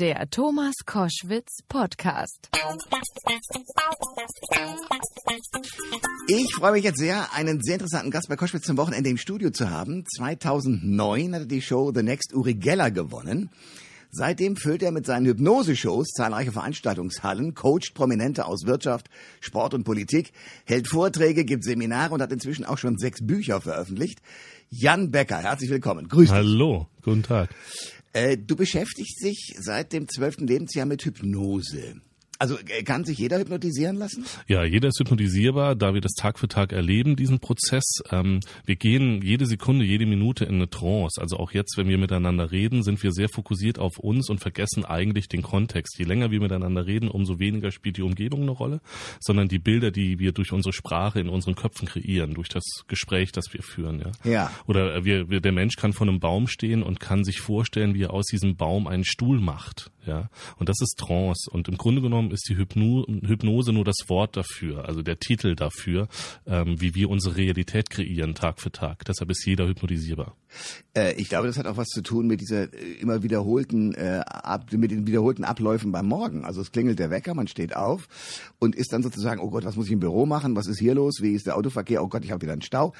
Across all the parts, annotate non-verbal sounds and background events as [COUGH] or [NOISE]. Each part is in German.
Der Thomas Koschwitz Podcast. Ich freue mich jetzt sehr, einen sehr interessanten Gast bei Koschwitz zum Wochenende im Studio zu haben. 2009 hatte die Show The Next Uri Geller gewonnen. Seitdem füllt er mit seinen Hypnose-Shows zahlreiche Veranstaltungshallen, coacht Prominente aus Wirtschaft, Sport und Politik, hält Vorträge, gibt Seminare und hat inzwischen auch schon sechs Bücher veröffentlicht. Jan Becker, herzlich willkommen. Grüß dich. Hallo, guten Tag. Äh, du beschäftigst dich seit dem zwölften Lebensjahr mit Hypnose. Also äh, kann sich jeder hypnotisieren lassen? Ja, jeder ist hypnotisierbar, da wir das Tag für Tag erleben, diesen Prozess. Ähm, wir gehen jede Sekunde, jede Minute in eine Trance. Also auch jetzt, wenn wir miteinander reden, sind wir sehr fokussiert auf uns und vergessen eigentlich den Kontext. Je länger wir miteinander reden, umso weniger spielt die Umgebung eine Rolle, sondern die Bilder, die wir durch unsere Sprache in unseren Köpfen kreieren, durch das Gespräch, das wir führen. Ja. Ja. Oder wir, wir, der Mensch kann vor einem Baum stehen und kann sich vorstellen, wie er aus diesem Baum einen Stuhl macht. Ja. Und das ist Trance. Und im Grunde genommen ist die Hypno Hypnose nur das Wort dafür, also der Titel dafür, ähm, wie wir unsere Realität kreieren Tag für Tag. Deshalb ist jeder hypnotisierbar. Äh, ich glaube, das hat auch was zu tun mit dieser äh, immer wiederholten, äh, mit den wiederholten Abläufen beim Morgen. Also es klingelt der Wecker, man steht auf und ist dann sozusagen, oh Gott, was muss ich im Büro machen? Was ist hier los? Wie ist der Autoverkehr? Oh Gott, ich habe wieder einen Stau.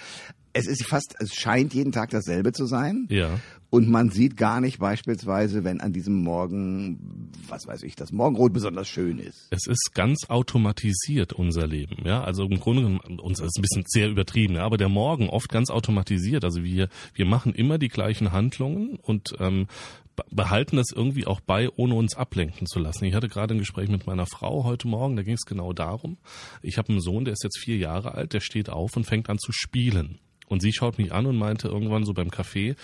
Es ist fast, es scheint jeden Tag dasselbe zu sein. Ja. Und man sieht gar nicht beispielsweise, wenn an diesem Morgen, was weiß ich, das Morgenrot besonders schön ist. Es ist ganz automatisiert, unser Leben. Ja, also im Grunde genommen, uns ist ein bisschen sehr übertrieben, ja, aber der Morgen oft ganz automatisiert. Also wir, wir machen immer die gleichen Handlungen und ähm, be- behalten das irgendwie auch bei, ohne uns ablenken zu lassen. Ich hatte gerade ein Gespräch mit meiner Frau heute Morgen, da ging es genau darum. Ich habe einen Sohn, der ist jetzt vier Jahre alt, der steht auf und fängt an zu spielen. Und sie schaut mich an und meinte irgendwann so beim Café, äh,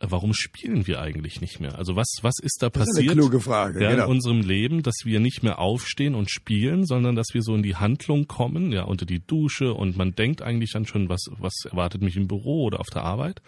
warum spielen wir eigentlich nicht mehr? Also was, was ist da ist eine passiert kluge Frage, ja, genau. in unserem Leben, dass wir nicht mehr aufstehen und spielen, sondern dass wir so in die Handlung kommen, ja, unter die Dusche und man denkt eigentlich dann schon, was, was erwartet mich im Büro oder auf der Arbeit?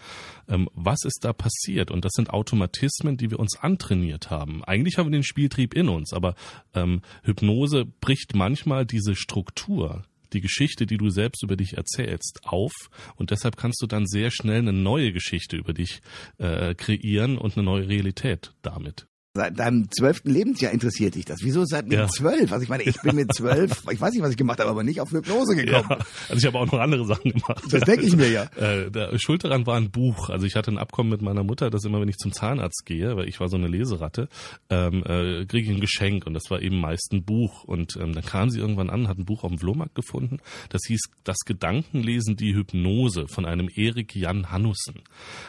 Ähm, was ist da passiert? Und das sind Automatismen, die wir uns antrainiert haben. Eigentlich haben wir den Spieltrieb in uns, aber ähm, Hypnose bricht manchmal diese Struktur die Geschichte, die du selbst über dich erzählst, auf und deshalb kannst du dann sehr schnell eine neue Geschichte über dich äh, kreieren und eine neue Realität damit. Seit deinem zwölften Lebensjahr interessiert dich das. Wieso seit mit Ja. zwölf? Also ich meine, ich bin mit [LAUGHS] zwölf, ich weiß nicht, was ich gemacht habe, aber nicht auf Hypnose gekommen. Ja, also ich habe auch noch andere Sachen gemacht. Das denke ich mir ja. Äh, der Schuld daran war ein Buch. Also ich hatte ein Abkommen mit meiner Mutter, dass immer, wenn ich zum Zahnarzt gehe, weil ich war so eine Leseratte, ähm, äh, kriege ich ein Geschenk und das war eben meist ein Buch. Und ähm, dann kam sie irgendwann an, hat ein Buch auf dem Flohmarkt gefunden. Das hieß Das Gedankenlesen, die Hypnose von einem Erik Jan Hannussen.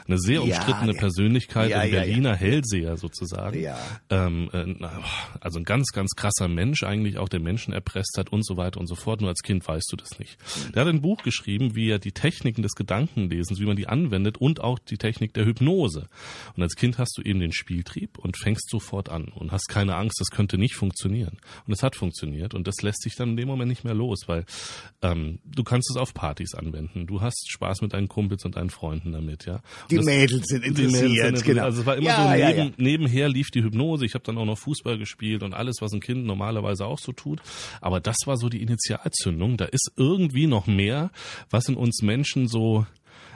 Eine sehr Ja, umstrittene ja. Persönlichkeit, Ja, ein ja, ja. Berliner Hellseher sozusagen. Ja. Ähm, äh, also ein ganz, ganz krasser Mensch eigentlich, auch der Menschen erpresst hat und so weiter und so fort. Nur als Kind weißt du das nicht. Der hat ein Buch geschrieben, wie er die Techniken des Gedankenlesens, wie man die anwendet und auch die Technik der Hypnose. Und als Kind hast du eben den Spieltrieb und fängst sofort an und hast keine Angst, das könnte nicht funktionieren. Und es hat funktioniert und das lässt sich dann in dem Moment nicht mehr los, weil ähm, du kannst es auf Partys anwenden. Du hast Spaß mit deinen Kumpels und deinen Freunden damit, ja. Und Die das- Mädels sind Mädels interessiert, sind- genau. Also es war immer Ja, so ja, neben, ja. nebenher lief die Hypnose. Ich habe dann auch noch Fußball gespielt und alles, was ein Kind normalerweise auch so tut. Aber das war so die Initialzündung. Da ist irgendwie noch mehr, was in uns Menschen so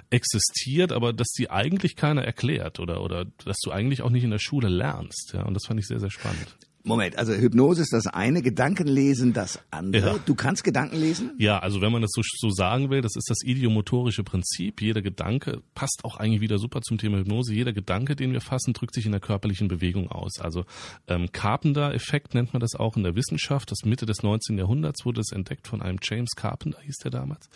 existiert, aber dass die eigentlich keiner erklärt oder oder dass du eigentlich auch nicht in der Schule lernst. Ja, und das fand ich sehr sehr spannend. Moment, also Hypnose ist das eine, Gedankenlesen das andere. Ja. Du kannst Gedanken lesen? Ja, also wenn man das so, so sagen will, das ist das idiomotorische Prinzip. Jeder Gedanke passt auch eigentlich wieder super zum Thema Hypnose. Jeder Gedanke, den wir fassen, drückt sich in der körperlichen Bewegung aus. Also ähm, Carpenter-Effekt nennt man das auch in der Wissenschaft. Das Mitte des 19. Jahrhunderts wurde es entdeckt von einem James Carpenter, hieß der damals.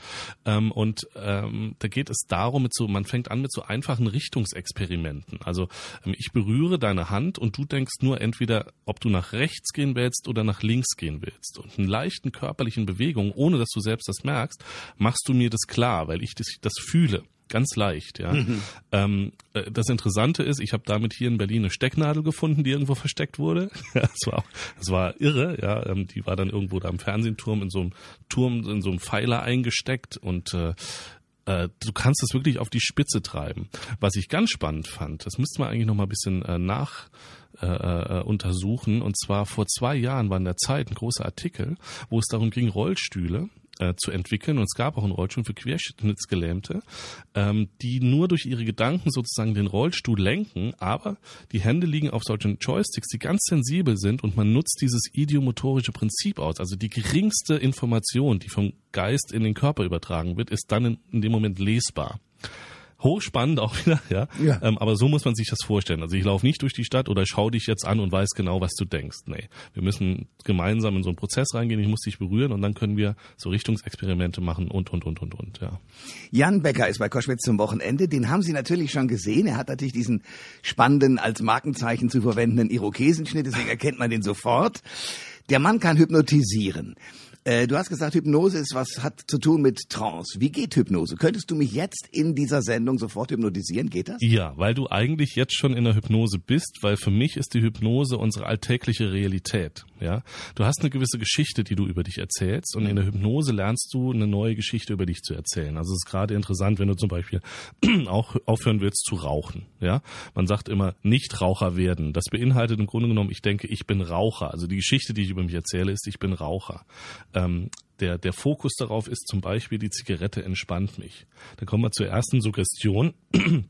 Ähm, und ähm, da geht es darum, mit so, man fängt an mit so einfachen Richtungsexperimenten. Also ähm, ich berühre deine Hand und du denkst nur entweder, ob du nach rechts gehen willst oder nach links gehen willst. Und in leichten körperlichen Bewegungen, ohne dass du selbst das merkst, machst du mir das klar, weil ich das, das fühle. Ganz leicht, ja. Ähm, äh, das Interessante ist, ich habe damit hier in Berlin eine Stecknadel gefunden, die irgendwo versteckt wurde. [LAUGHS] Das war, das war irre, ja. Ähm, die war dann irgendwo da im Fernsehturm in so einem Turm, in so einem Pfeiler eingesteckt und äh, du kannst es wirklich auf die Spitze treiben. Was ich ganz spannend fand, das müsste man eigentlich noch mal ein bisschen äh, nach äh, äh, untersuchen. Und zwar vor zwei Jahren war in der Zeit ein großer Artikel, wo es darum ging, Rollstühle äh, zu entwickeln. Und es gab auch einen Rollstuhl für Querschnittsgelähmte, ähm, die nur durch ihre Gedanken sozusagen den Rollstuhl lenken, aber die Hände liegen auf solchen Joysticks, die ganz sensibel sind und man nutzt dieses idiomotorische Prinzip aus. Also die geringste Information, die vom Geist in den Körper übertragen wird, ist dann in, in dem Moment lesbar hochspannend auch wieder, ja. ja. Ähm, aber so muss man sich das vorstellen. Also ich laufe nicht durch die Stadt oder schau dich jetzt an und weiß genau, was du denkst. Nee, wir müssen gemeinsam in so einen Prozess reingehen. Ich muss dich berühren und dann können wir so Richtungsexperimente machen und, und, und, und, und, ja. Jan Becker ist bei Koschwitz zum Wochenende. Den haben Sie natürlich schon gesehen. Er hat natürlich diesen spannenden, als Markenzeichen zu verwendenden Irokesenschnitt, deswegen erkennt man den sofort. Der Mann kann hypnotisieren. Äh, du hast gesagt, Hypnose ist was, hat zu tun mit Trance. Wie geht Hypnose? Könntest du mich jetzt in dieser Sendung sofort hypnotisieren? Geht das? Ja, weil du eigentlich jetzt schon in der Hypnose bist, weil für mich ist die Hypnose unsere alltägliche Realität. Ja, du hast eine gewisse Geschichte, die du über dich erzählst und in der Hypnose lernst du eine neue Geschichte über dich zu erzählen. Also es ist gerade interessant, wenn du zum Beispiel [CLEARS THROAT] auch aufhören willst zu rauchen. Ja, man sagt immer nicht Raucher werden. Das beinhaltet im Grunde genommen, ich denke, ich bin Raucher. Also die Geschichte, die ich über mich erzähle, ist, ich bin Raucher ähm, der, der Fokus darauf ist zum Beispiel, die Zigarette entspannt mich. Dann kommen wir zur ersten Suggestion. [CLEARS THROAT]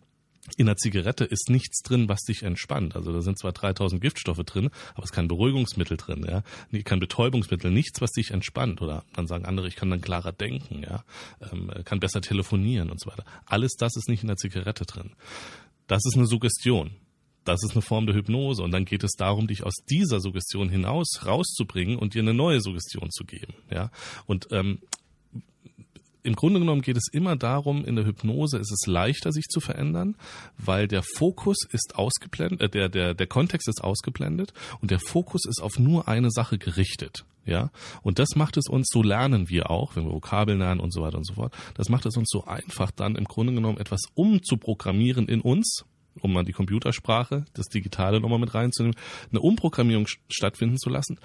In der Zigarette ist nichts drin, was dich entspannt. Also da sind zwar 3000 Giftstoffe drin, aber es ist kein Beruhigungsmittel drin, ja, kein Betäubungsmittel, nichts, was dich entspannt. Oder dann sagen andere, ich kann dann klarer denken, ja, ähm, kann besser telefonieren und so weiter. Alles das ist nicht in der Zigarette drin. Das ist eine Suggestion das ist eine Form der Hypnose. Und dann geht es darum, dich aus dieser Suggestion hinaus rauszubringen und dir eine neue Suggestion zu geben. Ja. Und ähm, im Grunde genommen geht es immer darum, in der Hypnose ist es leichter, sich zu verändern, weil der Fokus ist ausgeblendet, äh, der, der, der Kontext ist ausgeblendet und der Fokus ist auf nur eine Sache gerichtet. Ja, und das macht es uns, so lernen wir auch, wenn wir Vokabeln lernen und so weiter und so fort, das macht es uns so einfach, dann im Grunde genommen etwas umzuprogrammieren in uns, um mal die Computersprache, das Digitale nochmal mit reinzunehmen, eine Umprogrammierung stattfinden zu lassen.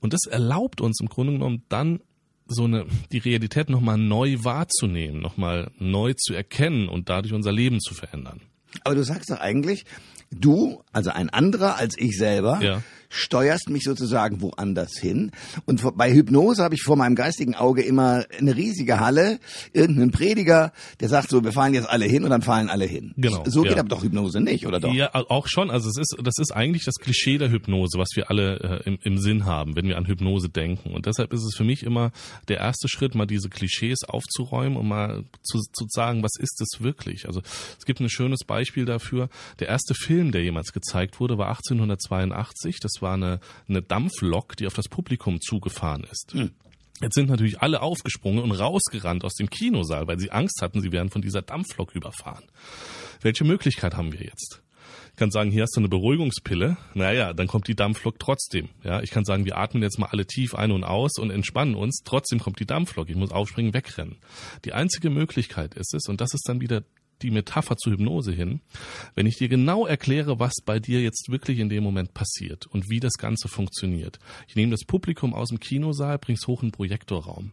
Und das erlaubt uns im Grunde genommen dann so eine, die Realität nochmal neu wahrzunehmen, nochmal neu zu erkennen und dadurch unser Leben zu verändern. Aber du sagst doch eigentlich, du, also ein anderer als ich selber, ja steuerst mich sozusagen woanders hin. Und bei Hypnose habe ich vor meinem geistigen Auge immer eine riesige Halle, irgendeinen Prediger, der sagt so, wir fallen jetzt alle hin und dann fallen alle hin. Genau. So geht ja. aber doch Hypnose nicht, oder doch? Ja, auch schon. Also es ist, das ist eigentlich das Klischee der Hypnose, was wir alle äh, im, im Sinn haben, wenn wir an Hypnose denken. Und deshalb ist es für mich immer der erste Schritt, mal diese Klischees aufzuräumen und mal zu, zu sagen, was ist es wirklich? Also es gibt ein schönes Beispiel dafür. Der erste Film, der jemals gezeigt wurde, war 1882. Das war eine, eine Dampflok, die auf das Publikum zugefahren ist. Hm. Jetzt sind natürlich alle aufgesprungen und rausgerannt aus dem Kinosaal, weil sie Angst hatten, sie werden von dieser Dampflok überfahren. Welche Möglichkeit haben wir jetzt? Ich kann sagen, hier hast du eine Beruhigungspille. Naja, dann kommt die Dampflok trotzdem. Ja, ich kann sagen, wir atmen jetzt mal alle tief ein und aus und entspannen uns. Trotzdem kommt die Dampflok. Ich muss aufspringen, wegrennen. Die einzige Möglichkeit ist es, und das ist dann wieder die Metapher zur Hypnose hin, wenn ich dir genau erkläre, was bei dir jetzt wirklich in dem Moment passiert und wie das Ganze funktioniert. Ich nehme das Publikum aus dem Kinosaal, bring's hoch in den Projektorraum.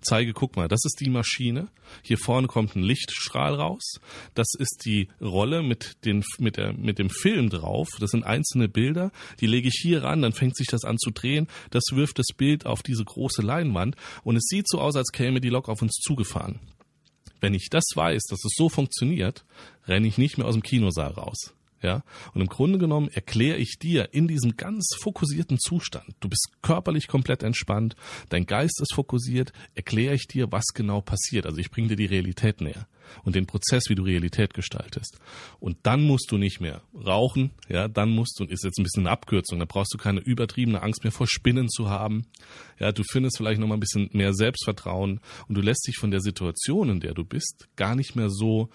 Zeige, guck mal, das ist die Maschine. Hier vorne kommt ein Lichtstrahl raus. Das ist die Rolle mit, den, mit, der, mit dem Film drauf. Das sind einzelne Bilder. Die lege ich hier ran, dann fängt sich das an zu drehen. Das wirft das Bild auf diese große Leinwand und es sieht so aus, als käme die Lok auf uns zugefahren. Wenn ich das weiß, dass es so funktioniert, renne ich nicht mehr aus dem Kinosaal raus. Ja, und im Grunde genommen erkläre ich dir in diesem ganz fokussierten Zustand, du bist körperlich komplett entspannt, dein Geist ist fokussiert, erkläre ich dir, was genau passiert. Also ich bringe dir die Realität näher und den Prozess, wie du Realität gestaltest. Und dann musst du nicht mehr rauchen, ja, dann musst du, ist jetzt ein bisschen eine Abkürzung, da brauchst du keine übertriebene Angst mehr vor Spinnen zu haben. Ja, du findest vielleicht nochmal ein bisschen mehr Selbstvertrauen und du lässt dich von der Situation, in der du bist, gar nicht mehr so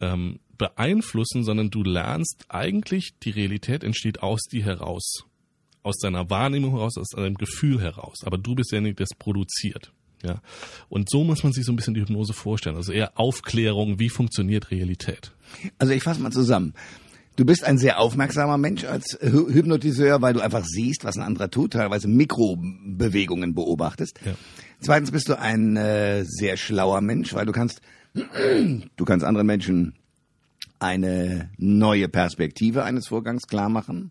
ähm, beeinflussen, sondern du lernst eigentlich, die Realität entsteht aus dir heraus. Aus deiner Wahrnehmung heraus, aus deinem Gefühl heraus. Aber du bist derjenige, der es produziert. Ja. Und so muss man sich so ein bisschen die Hypnose vorstellen. Also eher Aufklärung, wie funktioniert Realität. Also ich fasse mal zusammen. Du bist ein sehr aufmerksamer Mensch als Hypnotiseur, weil du einfach siehst, was ein anderer tut, teilweise Mikrobewegungen beobachtest. Ja. Zweitens bist du ein äh, sehr schlauer Mensch, weil du kannst, [CLEARS THROAT] du kannst anderen Menschen eine neue Perspektive eines Vorgangs klar machen.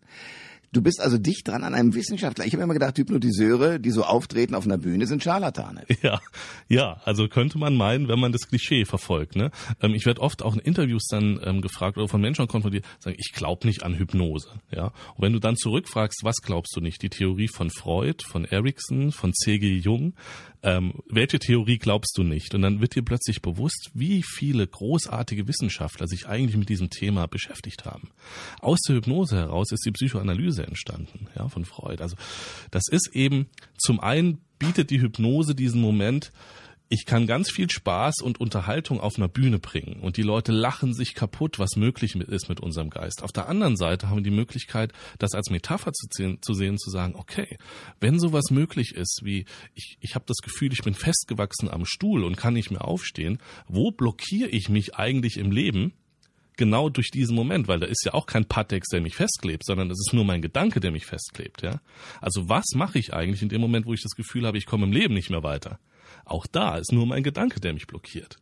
Du bist also dicht dran an einem Wissenschaftler. Ich habe immer gedacht, Hypnotiseure, die so auftreten auf einer Bühne, sind Scharlatane. [LAUGHS] Ja, ja, also könnte man meinen, wenn man das Klischee verfolgt. Ne? Ähm, ich werde oft auch in Interviews dann ähm, gefragt oder von Menschen konfrontiert, sagen, ich glaube nicht an Hypnose. Ja, und wenn du dann zurückfragst, was glaubst du nicht? Die Theorie von Freud, von Erickson, von C.G. Jung, ähm, welche Theorie glaubst du nicht? Und dann wird dir plötzlich bewusst, wie viele großartige Wissenschaftler sich eigentlich mit diesem Thema beschäftigt haben. Aus der Hypnose heraus ist die Psychoanalyse entstanden, ja, von Freud. Also das ist eben zum einen bietet die Hypnose diesen Moment, ich kann ganz viel Spaß und Unterhaltung auf einer Bühne bringen und die Leute lachen sich kaputt, was möglich ist mit unserem Geist. Auf der anderen Seite haben wir die Möglichkeit, das als Metapher zu sehen, zu, sehen, zu sagen, okay, wenn sowas möglich ist, wie ich, ich habe das Gefühl, ich bin festgewachsen am Stuhl und kann nicht mehr aufstehen, wo blockiere ich mich eigentlich im Leben? Genau durch diesen Moment, weil da ist ja auch kein Patex, der mich festklebt, sondern das ist nur mein Gedanke, der mich festklebt, ja. Also was mache ich eigentlich in dem Moment, wo ich das Gefühl habe, ich komme im Leben nicht mehr weiter? Auch da ist nur mein Gedanke, der mich blockiert.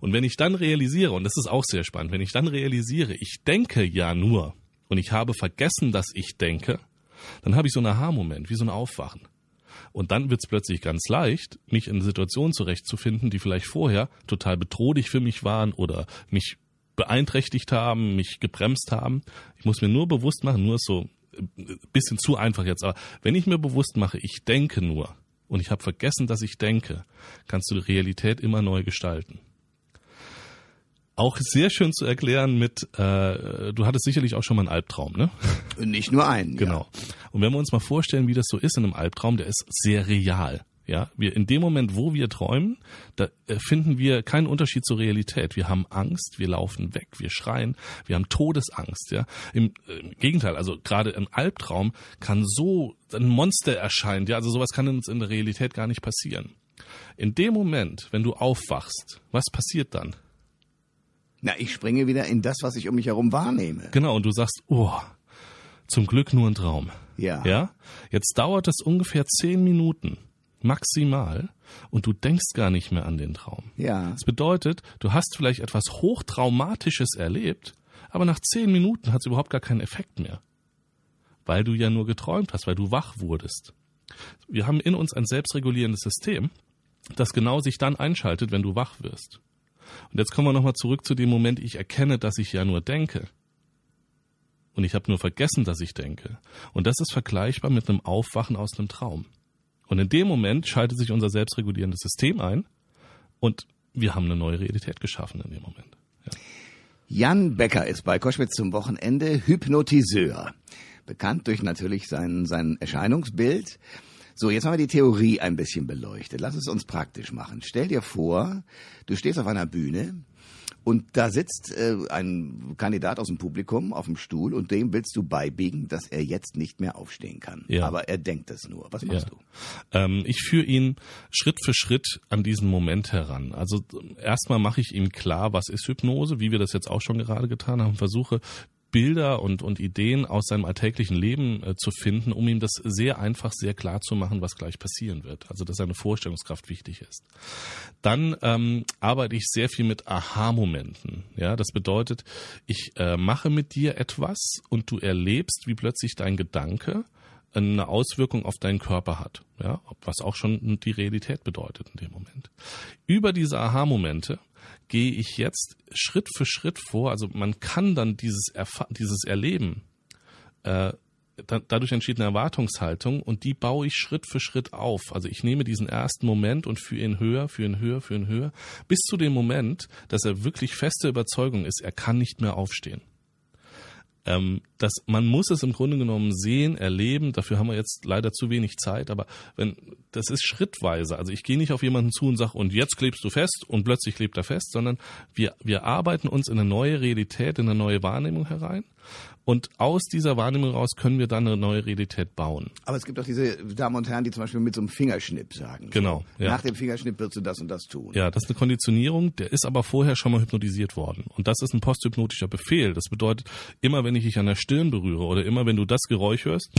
Und wenn ich dann realisiere, und das ist auch sehr spannend, wenn ich dann realisiere, ich denke ja nur und ich habe vergessen, dass ich denke, dann habe ich so einen Aha-Moment, wie so ein Aufwachen. Und dann wird es plötzlich ganz leicht, mich in Situationen zurechtzufinden, die vielleicht vorher total bedrohlich für mich waren oder mich beeinträchtigt haben, mich gebremst haben. Ich muss mir nur bewusst machen, nur so ein äh, bisschen zu einfach jetzt, aber wenn ich mir bewusst mache, ich denke nur, und ich habe vergessen, dass ich denke, kannst du die Realität immer neu gestalten. Auch sehr schön zu erklären mit, äh, du hattest sicherlich auch schon mal einen Albtraum, ne? Nicht nur einen. Genau. Ja. Und wenn wir uns mal vorstellen, wie das so ist in einem Albtraum, der ist sehr real. Ja, wir in dem Moment, wo wir träumen, da äh, finden wir keinen Unterschied zur Realität. Wir haben Angst, wir laufen weg, wir schreien, wir haben Todesangst. Ja, im, im Gegenteil, also gerade im Albtraum kann so ein Monster erscheinen. Ja, also sowas kann uns in der Realität gar nicht passieren. In dem Moment, wenn du aufwachst, was passiert dann? Na, ich springe wieder in das, was ich um mich herum wahrnehme. Genau, und du sagst, oh, zum Glück nur ein Traum. Ja. Ja? Jetzt dauert es ungefähr zehn Minuten maximal und du denkst gar nicht mehr an den Traum. Ja. Das bedeutet, du hast vielleicht etwas Hochtraumatisches erlebt, aber nach zehn Minuten hat es überhaupt gar keinen Effekt mehr. Weil du ja nur geträumt hast, weil du wach wurdest. Wir haben in uns ein selbstregulierendes System, das genau sich dann einschaltet, wenn du wach wirst. Und jetzt kommen wir nochmal zurück zu dem Moment, ich erkenne, dass ich ja nur denke. Und ich habe nur vergessen, dass ich denke. Und das ist vergleichbar mit einem Aufwachen aus einem Traum. Und in dem Moment schaltet sich unser selbstregulierendes System ein und wir haben eine neue Realität geschaffen in dem Moment. Ja. Jan Becker ist bei Koschwitz zum Wochenende Hypnotiseur. Bekannt durch natürlich sein, sein Erscheinungsbild. So, jetzt haben wir die Theorie ein bisschen beleuchtet. Lass es uns praktisch machen. Stell dir vor, du stehst auf einer Bühne und da sitzt äh, ein Kandidat aus dem Publikum auf dem Stuhl und dem willst du beibiegen, dass er jetzt nicht mehr aufstehen kann. Ja. Aber er denkt es nur. Was machst ja. du? Ähm, ich führe ihn Schritt für Schritt an diesen Moment heran. Also erstmal mache ich ihm klar, was ist Hypnose, wie wir das jetzt auch schon gerade getan haben, versuche Bilder und, und Ideen aus seinem alltäglichen Leben äh, zu finden, um ihm das sehr einfach, sehr klar zu machen, was gleich passieren wird. Also dass seine Vorstellungskraft wichtig ist. Dann ähm, arbeite ich sehr viel mit Aha-Momenten. Ja, das bedeutet, ich äh, mache mit dir etwas und du erlebst, wie plötzlich dein Gedanke eine Auswirkung auf deinen Körper hat, ja, was auch schon die Realität bedeutet in dem Moment. Über diese Aha-Momente gehe ich jetzt Schritt für Schritt vor. Also man kann dann dieses, Erfa dieses Erleben, äh, da, dadurch entsteht eine Erwartungshaltung und die baue ich Schritt für Schritt auf. Also ich nehme diesen ersten Moment und führe ihn höher, führe ihn höher, führe ihn höher, bis zu dem Moment, dass er wirklich feste Überzeugung ist, er kann nicht mehr aufstehen. Ähm, das, man muss es im Grunde genommen sehen, erleben. Dafür haben wir jetzt leider zu wenig Zeit. Aber wenn das ist schrittweise. Also ich gehe nicht auf jemanden zu und sage, und jetzt klebst du fest und plötzlich klebt er fest, sondern wir wir arbeiten uns in eine neue Realität, in eine neue Wahrnehmung herein. Und aus dieser Wahrnehmung raus können wir dann eine neue Realität bauen. Aber es gibt auch diese Damen und Herren, die zum Beispiel mit so einem Fingerschnipp sagen. Genau. So, ja. Nach dem Fingerschnipp wirst du das und das tun. Ja, das ist eine Konditionierung, der ist aber vorher schon mal hypnotisiert worden. Und das ist ein posthypnotischer Befehl. Das bedeutet, immer wenn ich dich an der Stirn berühre oder immer wenn du das Geräusch hörst,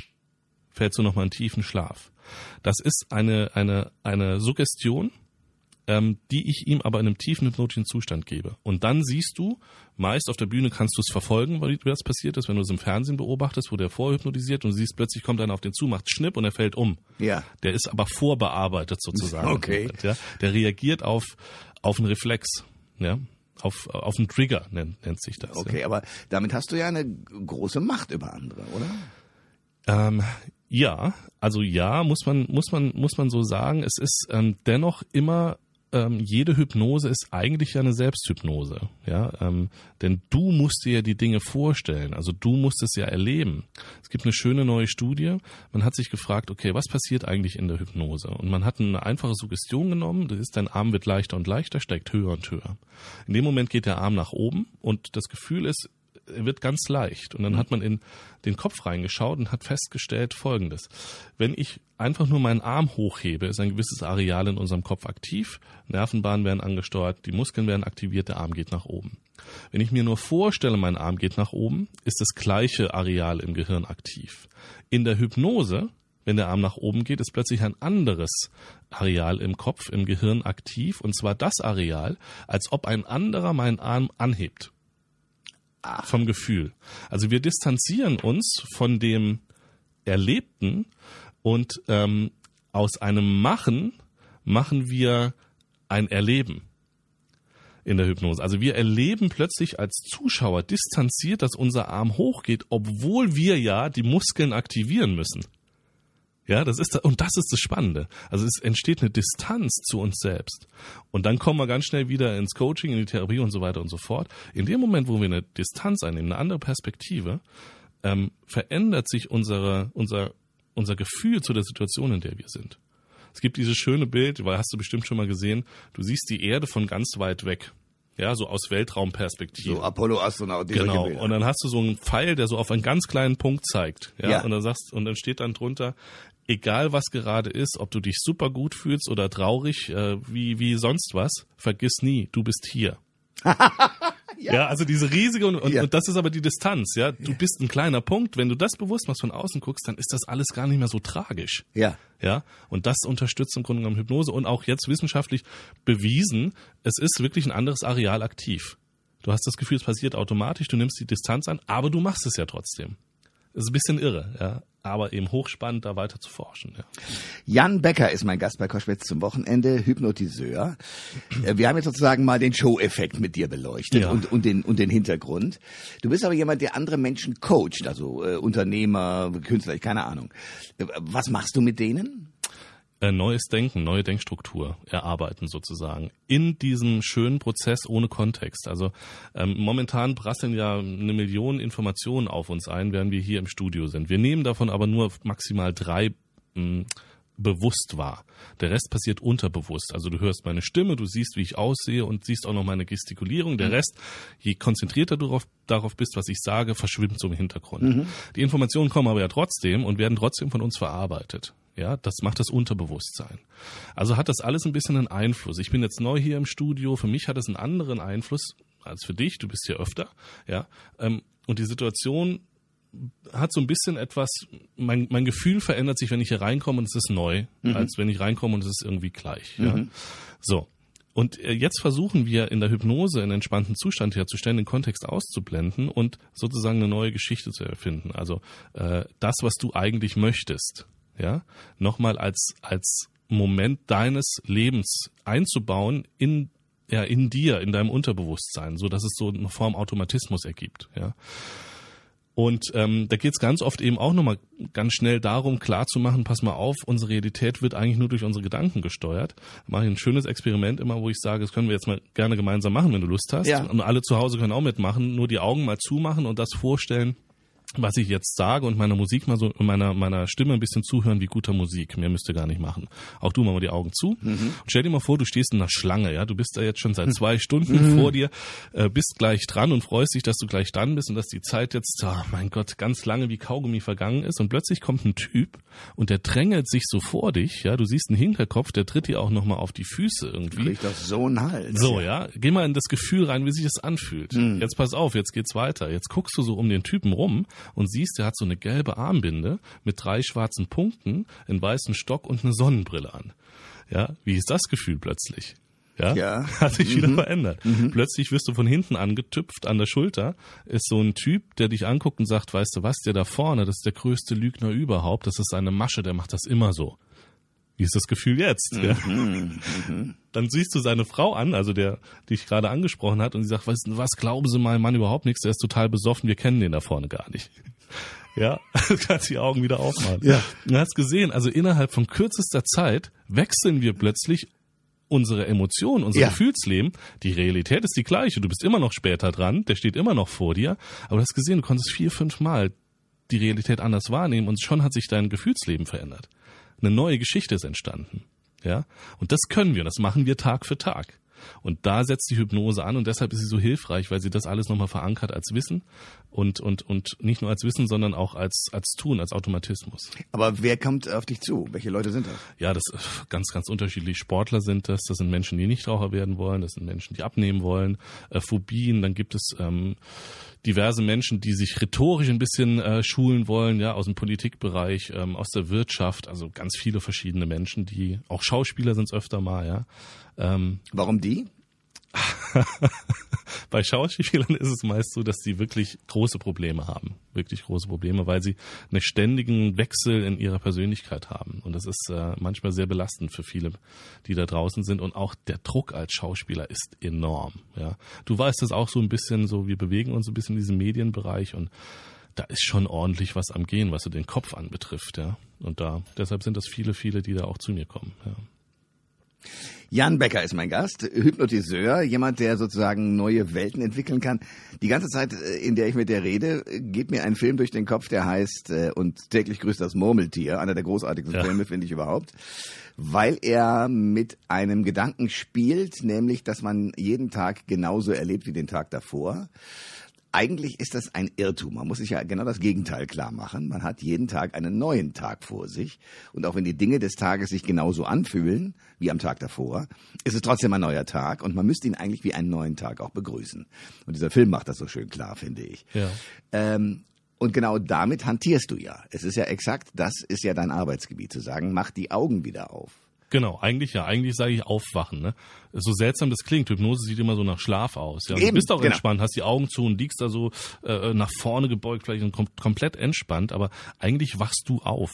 fällst du nochmal in tiefen Schlaf. Das ist eine, eine, eine Suggestion, ähm, die ich ihm aber in einem tiefen hypnotischen Zustand gebe. Und dann siehst du, meist auf der Bühne kannst du es verfolgen, wie das passiert ist, wenn du es im Fernsehen beobachtest, wo der vorhypnotisiert und siehst, plötzlich kommt einer auf den zu, macht Schnipp und er fällt um. Ja. Der ist aber vorbearbeitet sozusagen. Okay. Ja? Der reagiert auf, auf einen Reflex. Ja? Auf, auf einen Trigger nennt, nennt sich das. Okay, ja. aber damit hast du ja eine große Macht über andere, oder? Ähm, ja, also ja, muss man, muss man, muss man so sagen. Es ist ähm, dennoch immer ähm, jede Hypnose ist eigentlich ja eine Selbsthypnose, ja, ähm, denn du musst dir ja die Dinge vorstellen, also du musst es ja erleben. Es gibt eine schöne neue Studie. Man hat sich gefragt, okay, was passiert eigentlich in der Hypnose? Und man hat eine einfache Suggestion genommen. Das ist, dein Arm wird leichter und leichter, steigt höher und höher. In dem Moment geht der Arm nach oben und das Gefühl ist, wird ganz leicht. Und dann hat man in den Kopf reingeschaut und hat festgestellt Folgendes. Wenn ich einfach nur meinen Arm hochhebe, ist ein gewisses Areal in unserem Kopf aktiv, Nervenbahnen werden angesteuert, die Muskeln werden aktiviert, der Arm geht nach oben. Wenn ich mir nur vorstelle, mein Arm geht nach oben, ist das gleiche Areal im Gehirn aktiv. In der Hypnose wenn der Arm nach oben geht, ist plötzlich ein anderes Areal im Kopf, im Gehirn aktiv, und zwar das Areal, als ob ein anderer meinen Arm anhebt vom Gefühl. Also wir distanzieren uns von dem Erlebten und ähm, aus einem Machen machen wir ein Erleben in der Hypnose. Also wir erleben plötzlich als Zuschauer distanziert, dass unser Arm hochgeht, obwohl wir ja die Muskeln aktivieren müssen. Ja, das ist und das ist das Spannende. Also es entsteht eine Distanz zu uns selbst. Und dann kommen wir ganz schnell wieder ins Coaching, in die Therapie und so weiter und so fort. In dem Moment, wo wir eine Distanz einnehmen, eine andere Perspektive, ähm, verändert sich unsere, unser, unser Gefühl zu der Situation, in der wir sind. Es gibt dieses schöne Bild, weil hast du bestimmt schon mal gesehen, du siehst die Erde von ganz weit weg. Ja, so aus Weltraumperspektive. So Apollo-Astronaut. Genau. Und dann hast du so einen Pfeil, der so auf einen ganz kleinen Punkt zeigt. Ja. Ja. Und dann sagst, und dann steht dann drunter, egal was gerade ist, ob du dich super gut fühlst oder traurig, äh, wie, wie sonst was, vergiss nie, du bist hier. [LAUGHS] ja. also diese riesige und, und, Ja. und das ist aber die Distanz, ja. Du bist ein kleiner Punkt. Wenn du das bewusst machst von außen guckst, dann ist das alles gar nicht mehr so tragisch. Ja. Ja, und das unterstützt im Grunde genommen Hypnose und auch jetzt wissenschaftlich bewiesen, es ist wirklich ein anderes Areal aktiv. Du hast das Gefühl, es passiert automatisch, du nimmst die Distanz an, aber du machst es ja trotzdem. Das ist ein bisschen irre, ja, aber eben hochspannend, da weiter zu forschen. Ja. Jan Becker ist mein Gast bei Koschwitz zum Wochenende, Hypnotiseur. Äh, Wir haben jetzt sozusagen mal den Show-Effekt mit dir beleuchtet Ja. und, und, den, und den Hintergrund. Du bist aber jemand, der andere Menschen coacht, also äh, Unternehmer, Künstler, keine Ahnung. Äh, Was machst du mit denen? Äh, neues Denken, neue Denkstruktur erarbeiten sozusagen in diesem schönen Prozess ohne Kontext. Also ähm, momentan prasseln ja eine Million Informationen auf uns ein, während wir hier im Studio sind. Wir nehmen davon aber nur maximal drei mh, bewusst wahr. Der Rest passiert unterbewusst. Also du hörst meine Stimme, du siehst, wie ich aussehe und siehst auch noch meine Gestikulierung. Der Rest, je konzentrierter du darauf, darauf bist, was ich sage, verschwimmt so im Hintergrund. Die Informationen kommen aber ja trotzdem und werden trotzdem von uns verarbeitet. Ja, das macht das Unterbewusstsein. Also hat das alles ein bisschen einen Einfluss. Ich bin jetzt neu hier im Studio. Für mich hat es einen anderen Einfluss als für dich. Du bist hier öfter. Ja, ähm, und die Situation hat so ein bisschen etwas, mein, mein Gefühl verändert sich, wenn ich hier reinkomme und es ist neu, als wenn ich reinkomme und es ist irgendwie gleich. Ja? So. Und äh, jetzt versuchen wir in der Hypnose einen entspannten Zustand herzustellen, den Kontext auszublenden und sozusagen eine neue Geschichte zu erfinden. Also äh, das, was du eigentlich möchtest, ja, nochmal als, als Moment deines Lebens einzubauen in ja, in dir, in deinem Unterbewusstsein, so dass es so eine Form Automatismus ergibt, ja. Und ähm, da geht es ganz oft eben auch nochmal ganz schnell darum, klarzumachen, pass mal auf, unsere Realität wird eigentlich nur durch unsere Gedanken gesteuert. Da mache ich ein schönes Experiment immer, wo ich sage, das können wir jetzt mal gerne gemeinsam machen, wenn du Lust hast. Ja. Und alle zu Hause können auch mitmachen, nur die Augen mal zumachen und das vorstellen, was ich jetzt sage und meiner Musik mal so, meiner, meiner Stimme ein bisschen zuhören wie guter Musik. Mehr müsst ihr gar nicht machen. Auch du mach mal die Augen zu. Und stell dir mal vor, du stehst in einer Schlange, ja. Du bist da jetzt schon seit zwei Stunden vor dir, äh, bist gleich dran und freust dich, dass du gleich dran bist und dass die Zeit jetzt, oh mein Gott, ganz lange wie Kaugummi vergangen ist. Und plötzlich kommt ein Typ und der drängelt sich so vor dich, ja. Du siehst einen Hinterkopf, der tritt dir auch nochmal auf die Füße irgendwie. Krieg doch so einen Hals. So, ja. Geh mal in das Gefühl rein, wie sich das anfühlt. Jetzt pass auf, jetzt geht's weiter. Jetzt guckst du so um den Typen rum und siehst, der hat so eine gelbe Armbinde mit drei schwarzen Punkten, einen weißen Stock und eine Sonnenbrille an. Ja, wie ist das Gefühl plötzlich? Ja, Ja. [LAUGHS] hat sich wieder verändert. Plötzlich wirst du von hinten angetüpft an der Schulter, ist so ein Typ, der dich anguckt und sagt, weißt du was, der da vorne, das ist der größte Lügner überhaupt, das ist seine Masche, der macht das immer so. Wie ist das Gefühl jetzt? Ja. Dann siehst du seine Frau an, also der, die dich gerade angesprochen hat, und sie sagt, was, was glauben Sie meinem Mann überhaupt nichts, der ist total besoffen, wir kennen den da vorne gar nicht. [LAUGHS] Ja, [LAUGHS] du kannst die Augen wieder aufmachen. Ja. Du hast gesehen, also innerhalb von kürzester Zeit wechseln wir plötzlich unsere Emotionen, unser Ja. Gefühlsleben. Die Realität ist die gleiche. Du bist immer noch später dran, der steht immer noch vor dir. Aber du hast gesehen, du konntest vier, fünf Mal die Realität anders wahrnehmen und schon hat sich dein Gefühlsleben verändert. Eine neue Geschichte ist entstanden. Ja? Und das können wir, das machen wir Tag für Tag. Und da setzt die Hypnose an und deshalb ist sie so hilfreich, weil sie das alles nochmal verankert als Wissen und, und, und nicht nur als Wissen, sondern auch als, als Tun, als Automatismus. Aber wer kommt auf dich zu? Welche Leute sind das? Ja, das äh, ganz, ganz unterschiedlich. Sportler sind das, das sind Menschen, die Nichtraucher werden wollen, das sind Menschen, die abnehmen wollen, äh, Phobien, dann gibt es ähm, diverse Menschen, die sich rhetorisch ein bisschen äh, schulen wollen, ja, aus dem Politikbereich, ähm, aus der Wirtschaft, also ganz viele verschiedene Menschen, die auch Schauspieler sind es öfter mal, ja. Ähm, Warum die? [LAUGHS] bei Schauspielern ist es meist so, dass die wirklich große Probleme haben. Wirklich große Probleme, weil sie einen ständigen Wechsel in ihrer Persönlichkeit haben. Und das ist äh, manchmal sehr belastend für viele, die da draußen sind. Und auch der Druck als Schauspieler ist enorm. Ja, Du weißt es auch so ein bisschen so, wir bewegen uns ein bisschen in diesem Medienbereich und da ist schon ordentlich was am Gehen, was so den Kopf anbetrifft, ja. Und da, deshalb sind das viele, viele, die da auch zu mir kommen, ja. Jan Becker ist mein Gast, Hypnotiseur, jemand, der sozusagen neue Welten entwickeln kann. Die ganze Zeit, äh, in der ich mit der rede, geht mir ein Film durch den Kopf, der heißt äh, Und täglich grüßt das Murmeltier, einer der großartigsten Ja. Filme, finde ich überhaupt, weil er mit einem Gedanken spielt, nämlich, dass man jeden Tag genauso erlebt wie den Tag davor. Eigentlich ist das ein Irrtum. Man muss sich ja genau das Gegenteil klar machen. Man hat jeden Tag einen neuen Tag vor sich. Und auch wenn die Dinge des Tages sich genauso anfühlen wie am Tag davor, ist es trotzdem ein neuer Tag und man müsste ihn eigentlich wie einen neuen Tag auch begrüßen. Und dieser Film macht das so schön klar, finde ich. Ja. Ähm, und genau damit hantierst du ja. Es ist ja exakt, das ist ja dein Arbeitsgebiet, zu sagen, mach die Augen wieder auf. Genau, eigentlich ja. Eigentlich sage ich aufwachen. Ne? So seltsam das klingt. Hypnose sieht immer so nach Schlaf aus. Ja? Eben, du bist auch genau. entspannt, hast die Augen zu und liegst da so äh, nach vorne gebeugt, vielleicht und kom komplett entspannt. Aber eigentlich wachst du auf.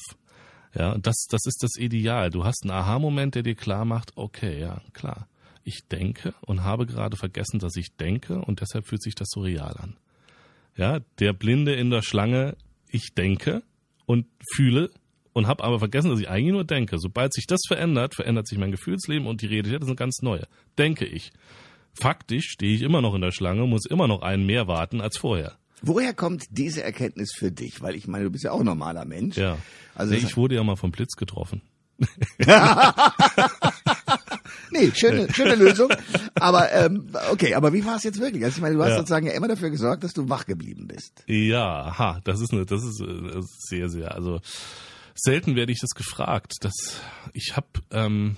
Ja, das, das ist das Ideal. Du hast einen Aha-Moment, der dir klar macht, okay, ja, klar. Ich denke und habe gerade vergessen, dass ich denke und deshalb fühlt sich das so real an. Ja, der Blinde in der Schlange, ich denke und fühle und habe aber vergessen, dass ich eigentlich nur denke. Sobald sich das verändert, verändert sich mein Gefühlsleben und die Realität ist eine ganz neue. Denke ich. Faktisch stehe ich immer noch in der Schlange, muss immer noch einen mehr warten als vorher. Woher kommt diese Erkenntnis für dich? Weil ich meine, du bist ja auch ein normaler Mensch. Ja. Also nee, ich wurde ja mal vom Blitz getroffen. [LAUGHS] Nee, schöne, schöne Lösung. Aber ähm, okay, aber wie war es jetzt wirklich? Also ich meine, du hast Ja. sozusagen ja immer dafür gesorgt, dass du wach geblieben bist. Ja, ha, das ist eine, das ist, äh, das ist sehr, sehr, also selten werde ich das gefragt. Das, ich habe, ähm,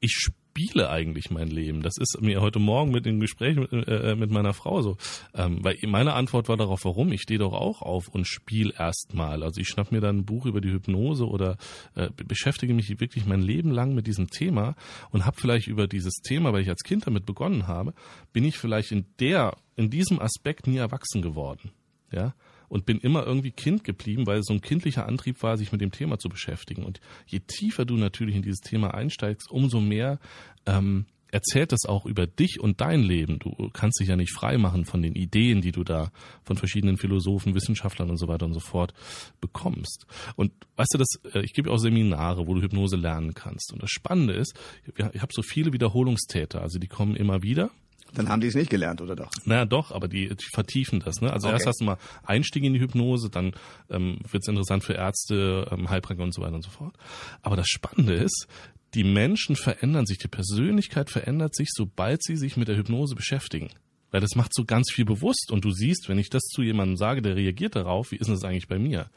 ich spiele eigentlich mein Leben. Das ist mir heute Morgen mit dem Gespräch mit, äh, mit meiner Frau so, ähm, weil meine Antwort war darauf, warum? Ich stehe doch auch auf und spiele erstmal. Also ich schnapp mir dann ein Buch über die Hypnose oder äh, be- beschäftige mich wirklich mein Leben lang mit diesem Thema und habe vielleicht über dieses Thema, weil ich als Kind damit begonnen habe, bin ich vielleicht in der, in diesem Aspekt nie erwachsen geworden. Ja, und bin immer irgendwie Kind geblieben, weil es so ein kindlicher Antrieb war, sich mit dem Thema zu beschäftigen. Und je tiefer du natürlich in dieses Thema einsteigst, umso mehr ähm, erzählt das auch über dich und dein Leben. Du kannst dich ja nicht frei machen von den Ideen, die du da von verschiedenen Philosophen, Wissenschaftlern und so weiter und so fort bekommst. Und weißt du, das, äh, ich gebe auch Seminare, wo du Hypnose lernen kannst. Und das Spannende ist, ich habe so viele Wiederholungstäter, also die kommen immer wieder. Dann haben die es nicht gelernt, oder doch? Naja, doch, aber die, die vertiefen das. Ne? Also Okay. erst hast du mal Einstieg in die Hypnose, dann ähm, wird es interessant für Ärzte, ähm, Heilpraktiker und so weiter und so fort. Aber das Spannende ist, die Menschen verändern sich, die Persönlichkeit verändert sich, sobald sie sich mit der Hypnose beschäftigen. Weil das macht so ganz viel bewusst und du siehst, wenn ich das zu jemandem sage, der reagiert darauf, wie ist denn das eigentlich bei mir?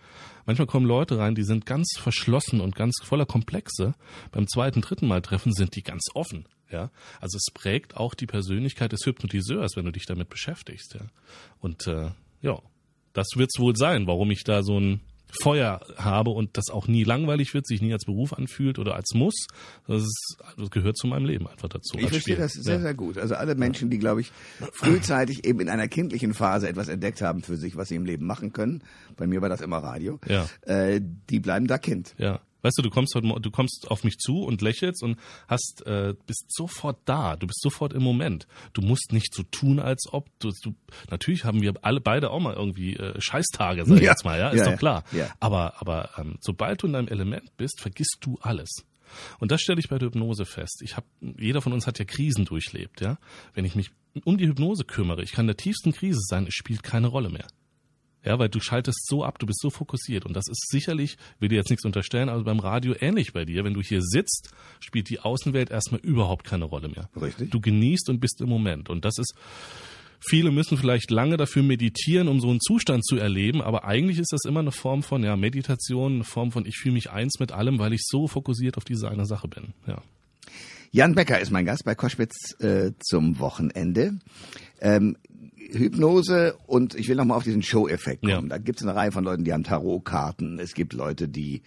Manchmal kommen Leute rein, die sind ganz verschlossen und ganz voller Komplexe. Beim zweiten, dritten Mal treffen sind die ganz offen. Ja, also es prägt auch die Persönlichkeit des Hypnotiseurs, wenn du dich damit beschäftigst. Ja, und äh, ja, das wird's wohl sein, warum ich da so ein Feuer habe und das auch nie langweilig wird, sich nie als Beruf anfühlt oder als Muss. Das, ist, das gehört zu meinem Leben einfach dazu. Ich verstehe das sehr, ja. sehr gut. Also alle Menschen, die, glaube ich, [CLEARS THROAT] frühzeitig eben in einer kindlichen Phase etwas entdeckt haben für sich, was sie im Leben machen können, bei mir war das immer Radio, ja. äh, die bleiben da Kind. Ja. Weißt du, du kommst heute, du kommst auf mich zu und lächelst und hast, äh, bist sofort da. Du bist sofort im Moment. Du musst nicht so tun, als ob du, du natürlich haben wir alle beide auch mal irgendwie äh, Scheißtage, sag ich ja. jetzt mal, ja, ist ja, doch klar. Ja. Aber, aber ähm, sobald du in deinem Element bist, vergisst du alles. Und das stelle ich bei der Hypnose fest. Ich habe, jeder von uns hat ja Krisen durchlebt, ja. Wenn ich mich um die Hypnose kümmere, ich kann in der tiefsten Krise sein, es spielt keine Rolle mehr. Ja, weil du schaltest so ab, du bist so fokussiert. Und das ist sicherlich, will dir jetzt nichts unterstellen, aber beim Radio ähnlich bei dir. Wenn du hier sitzt, spielt die Außenwelt erstmal überhaupt keine Rolle mehr. Richtig. Du genießt und bist im Moment. Und das ist, viele müssen vielleicht lange dafür meditieren, um so einen Zustand zu erleben, aber eigentlich ist das immer eine Form von ja, Meditation, eine Form von ich fühle mich eins mit allem, weil ich so fokussiert auf diese eine Sache bin. Ja. Jan Becker ist mein Gast bei Koschwitz äh, zum Wochenende. Ähm, Hypnose und ich will nochmal auf diesen Show-Effekt kommen. Ja. Da gibt es eine Reihe von Leuten, die haben Tarotkarten. Es gibt Leute, die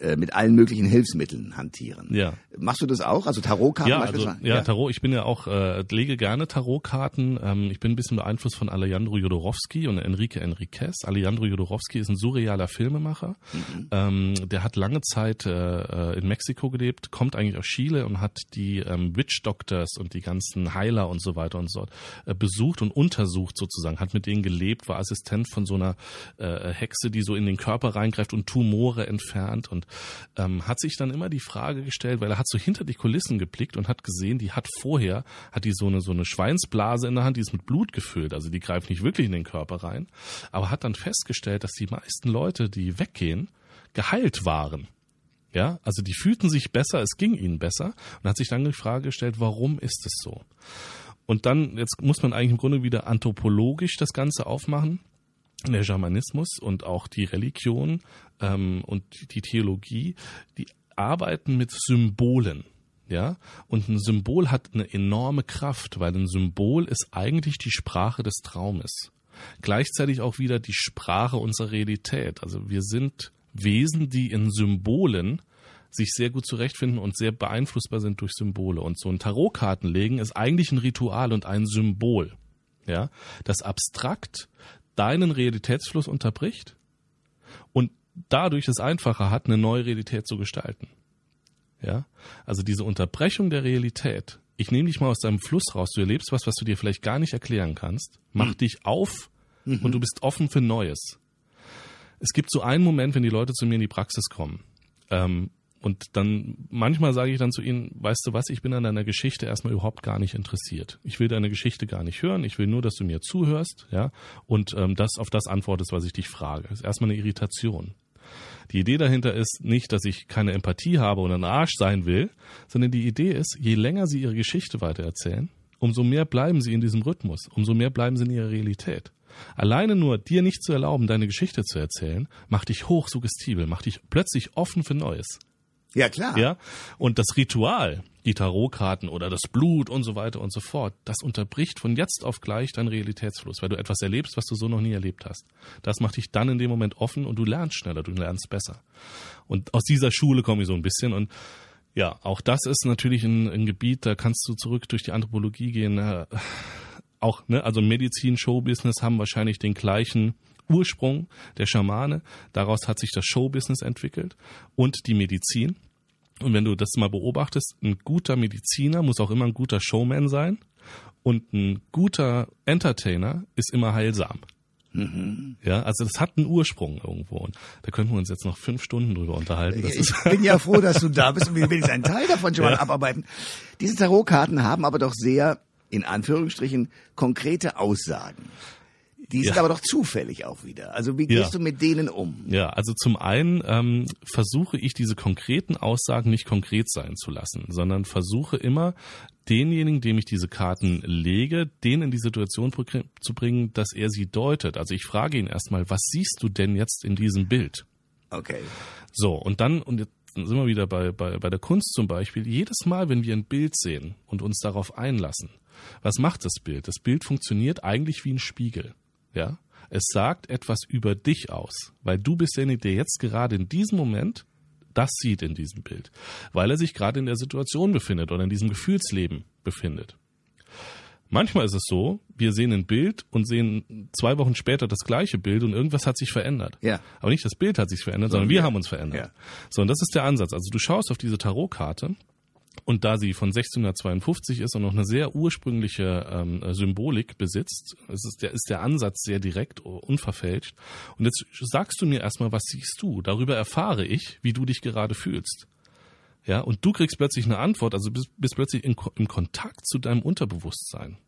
äh, mit allen möglichen Hilfsmitteln hantieren. Ja. Machst du das auch? Also Tarotkarten ja, also, ja, ja, Tarot. Ich bin ja auch, äh, lege gerne Tarotkarten. Ähm, ich bin ein bisschen beeinflusst von Alejandro Jodorowsky und Enrique Enriquez. Alejandro Jodorowsky ist ein surrealer Filmemacher. Mhm. Ähm, der hat lange Zeit äh, in Mexiko gelebt, kommt eigentlich aus Chile und hat die ähm, Witch Doctors und die ganzen Heiler und so weiter und so äh, besucht und untersucht sozusagen, hat mit denen gelebt, war Assistent von so einer äh, Hexe, die so in den Körper reingreift und Tumore entfernt und ähm, hat sich dann immer die Frage gestellt, weil er hat so hinter die Kulissen geblickt und hat gesehen, die hat vorher, hat die so eine, so eine Schweinsblase in der Hand, die ist mit Blut gefüllt, also die greift nicht wirklich in den Körper rein, aber hat dann festgestellt, dass die meisten Leute, die weggehen, geheilt waren. Ja, also die fühlten sich besser, es ging ihnen besser und hat sich dann die Frage gestellt, warum ist es so? Und dann, jetzt muss man eigentlich im Grunde wieder anthropologisch das Ganze aufmachen der Schamanismus und auch die Religion ähm, und die Theologie, die arbeiten mit Symbolen. Ja, und ein Symbol hat eine enorme Kraft, weil ein Symbol ist eigentlich die Sprache des Traumes. Gleichzeitig auch wieder die Sprache unserer Realität. Also wir sind Wesen, die in Symbolen sich sehr gut zurechtfinden und sehr beeinflussbar sind durch Symbole. Und so ein Tarotkartenlegen ist eigentlich ein Ritual und ein Symbol. Ja, das abstrakt deinen Realitätsfluss unterbricht und dadurch es einfacher hat, eine neue Realität zu gestalten. Ja, also diese Unterbrechung der Realität. Ich nehme dich mal aus deinem Fluss raus. Du erlebst was, was du dir vielleicht gar nicht erklären kannst. Mach mhm. dich auf mhm. und du bist offen für Neues. Es gibt so einen Moment, wenn die Leute zu mir in die Praxis kommen. Ähm, und dann manchmal sage ich dann zu ihnen, weißt du was, ich bin an deiner Geschichte erstmal überhaupt gar nicht interessiert. Ich will deine Geschichte gar nicht hören, ich will nur, dass du mir zuhörst, ja, und ähm, das auf das antwortest, was ich dich frage. Das ist erstmal eine Irritation. Die Idee dahinter ist nicht, dass ich keine Empathie habe oder ein Arsch sein will, sondern die Idee ist, je länger sie ihre Geschichte weitererzählen, umso mehr bleiben sie in diesem Rhythmus, umso mehr bleiben sie in ihrer Realität. Alleine nur dir nicht zu erlauben, deine Geschichte zu erzählen, macht dich hochsuggestibel, macht dich plötzlich offen für Neues. Ja, klar. Ja. Und das Ritual, die Tarotkarten oder das Blut und so weiter und so fort, das unterbricht von jetzt auf gleich deinen Realitätsfluss, weil du etwas erlebst, was du so noch nie erlebt hast. Das macht dich dann in dem Moment offen und du lernst schneller, du lernst besser. Und aus dieser Schule komme ich so ein bisschen und ja, auch das ist natürlich ein, ein Gebiet, da kannst du zurück durch die Anthropologie gehen. Äh, auch, ne, also Medizin, Showbusiness haben wahrscheinlich den gleichen Ursprung der Schamane. Daraus hat sich das Showbusiness entwickelt und die Medizin. Und wenn du das mal beobachtest, ein guter Mediziner muss auch immer ein guter Showman sein und ein guter Entertainer ist immer heilsam. Mhm. Ja, also das hat einen Ursprung irgendwo. Und da könnten wir uns jetzt noch fünf Stunden drüber unterhalten. Das ich bin ja froh, dass du da [LAUGHS] bist und wir wenigstens einen Teil davon schon ja. mal abarbeiten. Diese Tarotkarten haben aber doch sehr, in Anführungsstrichen, konkrete Aussagen. Die sind ja. aber doch zufällig auch wieder. Also wie gehst ja. du mit denen um? Ja, also zum einen ähm, versuche ich diese konkreten Aussagen nicht konkret sein zu lassen, sondern versuche immer denjenigen, dem ich diese Karten lege, den in die Situation zu bringen, dass er sie deutet. Also ich frage ihn erstmal, was siehst du denn jetzt in diesem Bild? Okay. So, und dann, und jetzt sind wir wieder bei, bei, bei der Kunst zum Beispiel, jedes Mal, wenn wir ein Bild sehen und uns darauf einlassen, was macht das Bild? Das Bild funktioniert eigentlich wie ein Spiegel. Ja? Es sagt etwas über dich aus, weil du bist derjenige, der jetzt gerade in diesem Moment das sieht in diesem Bild, weil er sich gerade in der Situation befindet oder in diesem Gefühlsleben befindet. Manchmal ist es so, wir sehen ein Bild und sehen zwei Wochen später das gleiche Bild und irgendwas hat sich verändert. Ja. Aber nicht das Bild hat sich verändert, sondern wir haben uns verändert. Ja. So, und das ist der Ansatz. Also du schaust auf diese Tarotkarte und da sie von 1652 ist und noch eine sehr ursprüngliche ähm, Symbolik besitzt, ist, der, ist der Ansatz sehr direkt, unverfälscht. Und jetzt sagst du mir erstmal, was siehst du? Darüber erfahre ich, wie du dich gerade fühlst. Ja, und du kriegst plötzlich eine Antwort, also bist, bist plötzlich in, im Kontakt zu deinem Unterbewusstsein.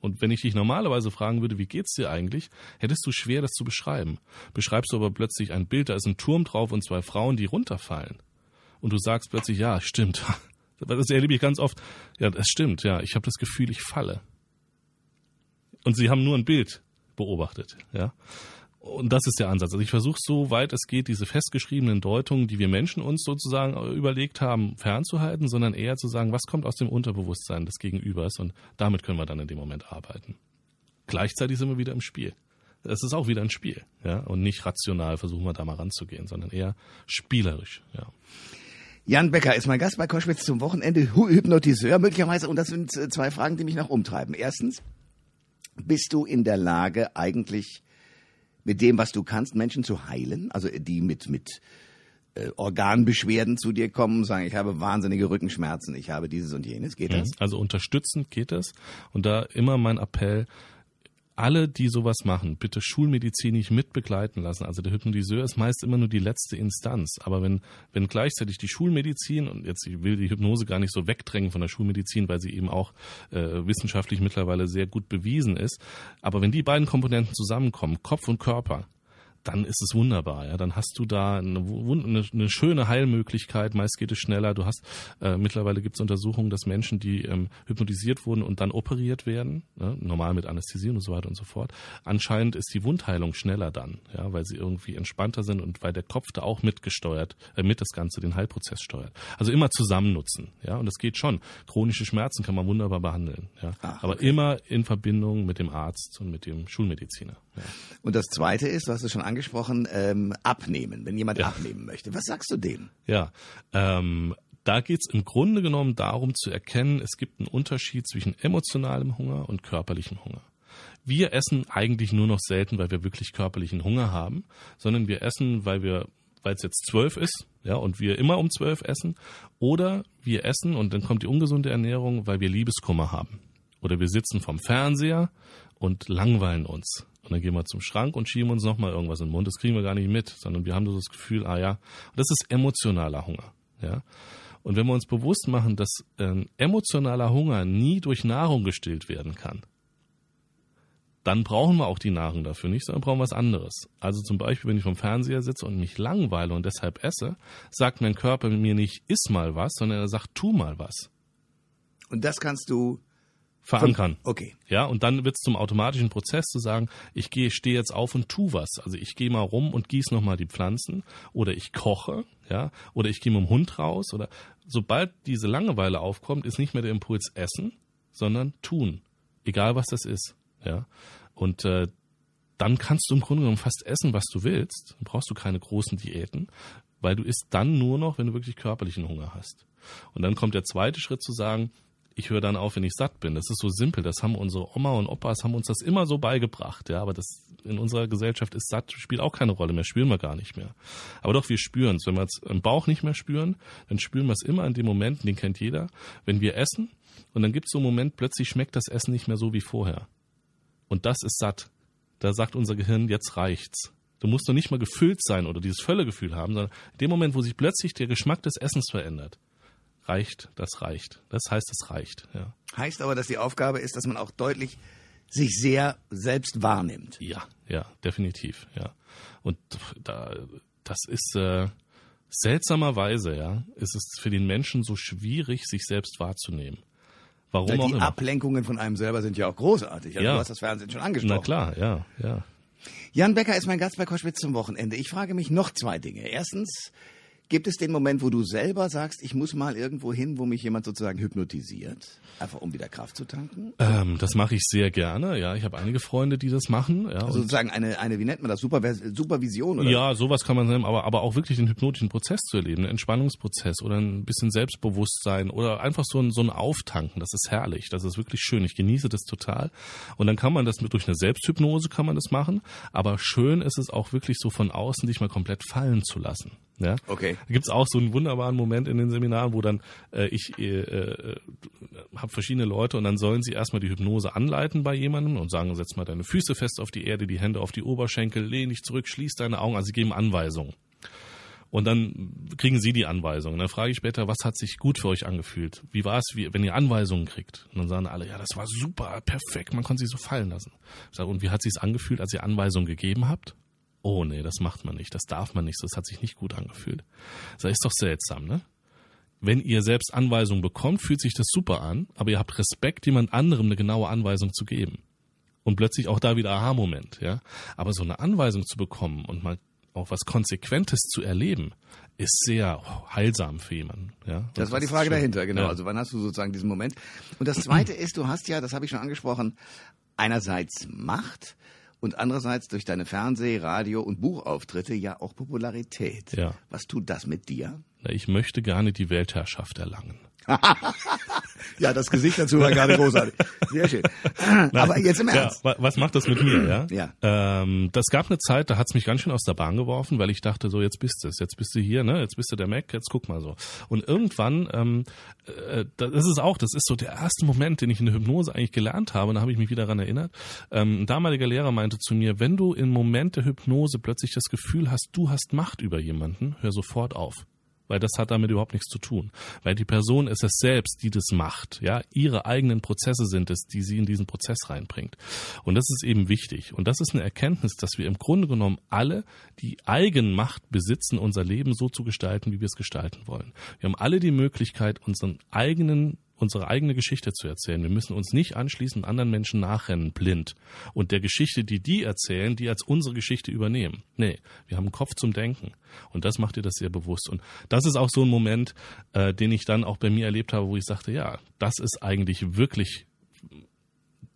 Und wenn ich dich normalerweise fragen würde, wie geht's dir eigentlich, hättest du schwer, das zu beschreiben. Beschreibst du aber plötzlich ein Bild, da ist ein Turm drauf und zwei Frauen, die runterfallen. Und du sagst plötzlich, ja, stimmt. Das erlebe ich ganz oft. Ja, das stimmt, ja. Ich habe das Gefühl, ich falle. Und sie haben nur ein Bild beobachtet, ja. Und das ist der Ansatz. Also ich versuche so weit es geht, diese festgeschriebenen Deutungen, die wir Menschen uns sozusagen überlegt haben, fernzuhalten, sondern eher zu sagen, was kommt aus dem Unterbewusstsein des Gegenübers und damit können wir dann in dem Moment arbeiten. Gleichzeitig sind wir wieder im Spiel. Es ist auch wieder ein Spiel, ja, und nicht rational versuchen wir da mal ranzugehen, sondern eher spielerisch, ja. Jan Becker ist mein Gast bei Koschwitz zum Wochenende, Hypnotiseur möglicherweise. Und das sind äh, zwei Fragen, die mich noch umtreiben. Erstens, bist du in der Lage, eigentlich mit dem, was du kannst, Menschen zu heilen? Also die mit, mit äh, Organbeschwerden zu dir kommen, sagen, ich habe wahnsinnige Rückenschmerzen, ich habe dieses und jenes. Geht das? Also unterstützend geht das. Und da immer mein Appell, alle, die sowas machen, bitte schulmedizinisch mitbegleiten lassen. Also der Hypnotiseur ist meist immer nur die letzte Instanz. Aber wenn, wenn gleichzeitig die Schulmedizin, und jetzt ich will die Hypnose gar nicht so wegdrängen von der Schulmedizin, weil sie eben auch äh, wissenschaftlich mittlerweile sehr gut bewiesen ist, aber wenn die beiden Komponenten zusammenkommen, Kopf und Körper, dann ist es wunderbar. Ja, dann hast du da eine, eine, eine schöne Heilmöglichkeit. Meist geht es schneller. Du hast äh, mittlerweile gibt es Untersuchungen, dass Menschen, die ähm, hypnotisiert wurden und dann operiert werden, ne, normal mit Anästhesie und so weiter und so fort, anscheinend ist die Wundheilung schneller dann, ja, weil sie irgendwie entspannter sind und weil der Kopf da auch mitgesteuert, äh, mit das Ganze den Heilprozess steuert. Also immer zusammen nutzen, ja, und das geht schon. Chronische Schmerzen kann man wunderbar behandeln, ja, Ach, aber immer in Verbindung mit dem Arzt und mit dem Schulmediziner. Ja. Und das Zweite ist, du hast es schon angesprochen, ähm, abnehmen, wenn jemand ja. abnehmen möchte. Was sagst du dem? Ja, ähm, da geht es im Grunde genommen darum zu erkennen, es gibt einen Unterschied zwischen emotionalem Hunger und körperlichem Hunger. Wir essen eigentlich nur noch selten, weil wir wirklich körperlichen Hunger haben, sondern wir essen, weil wir weil es jetzt zwölf ist, ja, und wir immer um zwölf essen, oder wir essen und dann kommt die ungesunde Ernährung, weil wir Liebeskummer haben. Oder wir sitzen vom Fernseher und langweilen uns. Und dann gehen wir zum Schrank und schieben uns nochmal irgendwas in den Mund. Das kriegen wir gar nicht mit, sondern wir haben so das Gefühl, ah ja, das ist emotionaler Hunger. Ja. Und wenn wir uns bewusst machen, dass ähm, emotionaler Hunger nie durch Nahrung gestillt werden kann, dann brauchen wir auch die Nahrung dafür nicht, sondern brauchen was anderes. Also zum Beispiel, wenn ich vom Fernseher sitze und mich langweile und deshalb esse, sagt mein Körper mir nicht, iss mal was, sondern er sagt, tu mal was. Und das kannst du verankern. Okay. Ja, und dann wird es zum automatischen Prozess zu sagen, ich gehe, stehe jetzt auf und tu was. Also ich gehe mal rum und gieße nochmal die Pflanzen oder ich koche, ja, oder ich gehe mit dem Hund raus oder sobald diese Langeweile aufkommt, ist nicht mehr der Impuls essen, sondern tun. Egal was das ist. Ja. Und äh, dann kannst du im Grunde genommen fast essen, was du willst. Dann brauchst du keine großen Diäten, weil du isst dann nur noch, wenn du wirklich körperlichen Hunger hast. Und dann kommt der zweite Schritt zu sagen, ich höre dann auf, wenn ich satt bin. Das ist so simpel. Das haben unsere Oma und Opas haben uns das immer so beigebracht. Ja, aber das in unserer Gesellschaft ist satt spielt auch keine Rolle mehr. Spüren wir gar nicht mehr. Aber doch, wir spüren es. Wenn wir es im Bauch nicht mehr spüren, dann spüren wir es immer in dem Moment, den kennt jeder, wenn wir essen. Und dann gibt es so einen Moment, plötzlich schmeckt das Essen nicht mehr so wie vorher. Und das ist satt. Da sagt unser Gehirn, jetzt reicht's. Du musst doch nicht mal gefüllt sein oder dieses Völlegefühl haben, sondern in dem Moment, wo sich plötzlich der Geschmack des Essens verändert, reicht, das reicht. Das heißt, es reicht. Ja. Heißt aber, dass die Aufgabe ist, dass man auch deutlich sich sehr selbst wahrnimmt. Ja, ja, definitiv, ja. Und da, das ist äh, seltsamerweise, ja, ist es für den Menschen so schwierig, sich selbst wahrzunehmen. Warum Weil auch die immer. Ablenkungen von einem selber sind ja auch großartig. Also Ja. Du hast das Fernsehen schon angesprochen. Na klar, ja, ja. Jan Becker ist mein Gast bei Koschwitz zum Wochenende. Ich frage mich noch zwei Dinge. Erstens, Gibt es den Moment, wo du selber sagst, ich muss mal irgendwo hin, wo mich jemand sozusagen hypnotisiert? Einfach um wieder Kraft zu tanken? Ähm, das mache ich sehr gerne. Ja, ich habe einige Freunde, die das machen. Ja, also sozusagen eine, eine, wie nennt man das, Super, Supervision? Oder? Ja, sowas kann man nennen, aber, aber auch wirklich den hypnotischen Prozess zu erleben, einen Entspannungsprozess oder ein bisschen Selbstbewusstsein oder einfach so ein, so ein Auftanken. Das ist herrlich. Das ist wirklich schön. Ich genieße das total. Und dann kann man das mit durch eine Selbsthypnose kann man das machen. Aber schön ist es auch wirklich so von außen dich mal komplett fallen zu lassen. Ja? Okay. Da gibt's auch so einen wunderbaren Moment in den Seminaren, wo dann äh, ich äh, äh, habe verschiedene Leute und dann sollen sie erstmal die Hypnose anleiten bei jemandem und sagen, setz mal deine Füße fest auf die Erde, die Hände auf die Oberschenkel, lehn dich zurück, schließ deine Augen. Also sie geben Anweisungen. Und dann kriegen sie die Anweisungen. Dann frage ich später, was hat sich gut für euch angefühlt? Wie war es, wenn ihr Anweisungen kriegt? Und dann sagen alle, ja, das war super, perfekt, man konnte sich so fallen lassen. Ich sage, und wie hat sich angefühlt, als ihr Anweisungen gegeben habt? Oh nee, das macht man nicht, das darf man nicht, das hat sich nicht gut angefühlt. Das ist doch seltsam, ne? Wenn ihr selbst Anweisungen bekommt, fühlt sich das super an, aber ihr habt Respekt, jemand anderem eine genaue Anweisung zu geben. Und plötzlich auch da wieder Aha-Moment, ja. Aber so eine Anweisung zu bekommen und mal auch was Konsequentes zu erleben, ist sehr heilsam für jemanden. Ja? Und das war die Frage dahinter, genau. Ja. Also wann hast du sozusagen diesen Moment? Und das Zweite [CLEARS THROAT] ist, du hast ja, das habe ich schon angesprochen, einerseits Macht, und andererseits durch deine Fernseh-, Radio- und Buchauftritte ja auch Popularität. Ja. Was tut das mit dir? Ich möchte gerne die Weltherrschaft erlangen. [LAUGHS] ja, das Gesicht dazu war gerade großartig. Sehr schön. [LAUGHS] Aber jetzt im Ernst. Ja, was macht das mit mir, ja? Ja. Ähm, das gab eine Zeit, da hat's mich ganz schön aus der Bahn geworfen, weil ich dachte, so jetzt bist du es, jetzt bist du hier, ne? Jetzt bist du der Mac, jetzt guck mal so. Und irgendwann, ähm, äh, das ist auch, das ist so der erste Moment, den ich in der Hypnose eigentlich gelernt habe, und da habe ich mich wieder daran erinnert. Ähm, ein damaliger Lehrer meinte zu mir, wenn du im Moment der Hypnose plötzlich das Gefühl hast, du hast Macht über jemanden, hör sofort auf weil das hat damit überhaupt nichts zu tun. Weil die Person ist es selbst, die das macht. Ja, ihre eigenen Prozesse sind es, die sie in diesen Prozess reinbringt. Und das ist eben wichtig. Und das ist eine Erkenntnis, dass wir im Grunde genommen alle die Eigenmacht besitzen, unser Leben so zu gestalten, wie wir es gestalten wollen. Wir haben alle die Möglichkeit, unseren eigenen unsere eigene Geschichte zu erzählen. Wir müssen uns nicht anschließend anderen Menschen nachrennen, blind. Und der Geschichte, die die erzählen, die als unsere Geschichte übernehmen. Nee, wir haben einen Kopf zum Denken. Und das macht dir das sehr bewusst. Und das ist auch so ein Moment, äh, den ich dann auch bei mir erlebt habe, wo ich sagte, ja, das ist eigentlich wirklich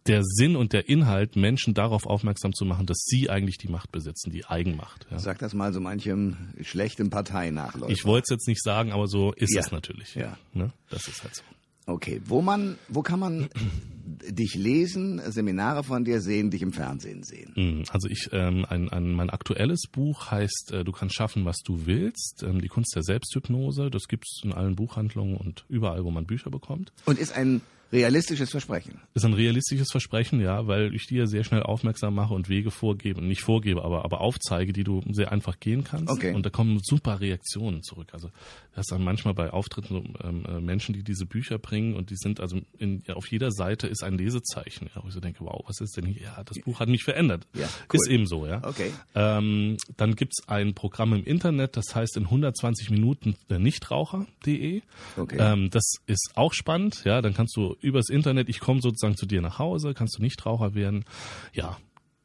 der Sinn und der Inhalt, Menschen darauf aufmerksam zu machen, dass sie eigentlich die Macht besitzen, die Eigenmacht. Ja. Sag das mal so manchem schlechten Partei nach. Ich wollte es jetzt nicht sagen, aber so ist ja. es natürlich. Ja. Ne? Das ist halt so. Okay, wo man, wo kann man [CLEARS THROAT] dich lesen, Seminare von dir sehen, dich im Fernsehen sehen? Mm, also ich, ähm, ein, ein, mein aktuelles Buch heißt äh, Du kannst schaffen, was du willst, ähm, die Kunst der Selbsthypnose. Das gibt's in allen Buchhandlungen und überall, wo man Bücher bekommt. Und ist ein realistisches Versprechen. Ist ein realistisches Versprechen, ja, weil ich dir sehr schnell aufmerksam mache und Wege vorgebe, nicht vorgebe, aber, aber aufzeige, die du sehr einfach gehen kannst. Okay. Und da kommen super Reaktionen zurück. Also das ist dann manchmal bei Auftritten so, ähm, äh, Menschen, die diese Bücher bringen und die sind also in, auf jeder Seite ist ein Lesezeichen, ja, wo ich so denke, wow, was ist denn hier? Ja, das Buch hat mich verändert. Ja, cool. Ist eben so, ja. Okay. Ähm, dann gibt's ein Programm im Internet, das heißt in 120 Minuten der Nichtraucher.de. Okay. Ähm, das ist auch spannend, ja, dann kannst du übers Internet, ich komme sozusagen zu dir nach Hause, kannst du Nichtraucher werden. Ja,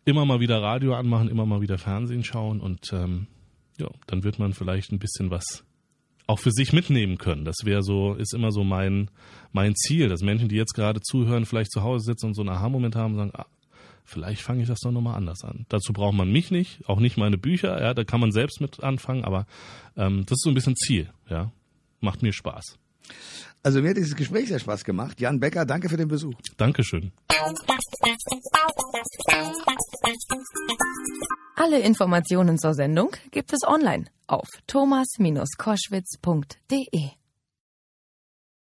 immer mal wieder Radio anmachen, immer mal wieder Fernsehen schauen und ähm, ja, dann wird man vielleicht ein bisschen was auch für sich mitnehmen können. Das wäre so, ist immer so mein, mein Ziel, dass Menschen, die jetzt gerade zuhören, vielleicht zu Hause sitzen und so einen Aha-Moment haben und sagen, ah, vielleicht fange ich das doch nochmal anders an. Dazu braucht man mich nicht, auch nicht meine Bücher, ja, da kann man selbst mit anfangen, aber ähm, das ist so ein bisschen Ziel, ja. Macht mir Spaß. Also mir hat dieses Gespräch sehr Spaß gemacht. Jan Becker, danke für den Besuch. Dankeschön. Alle Informationen zur Sendung gibt es online auf thomas-koschwitz.de.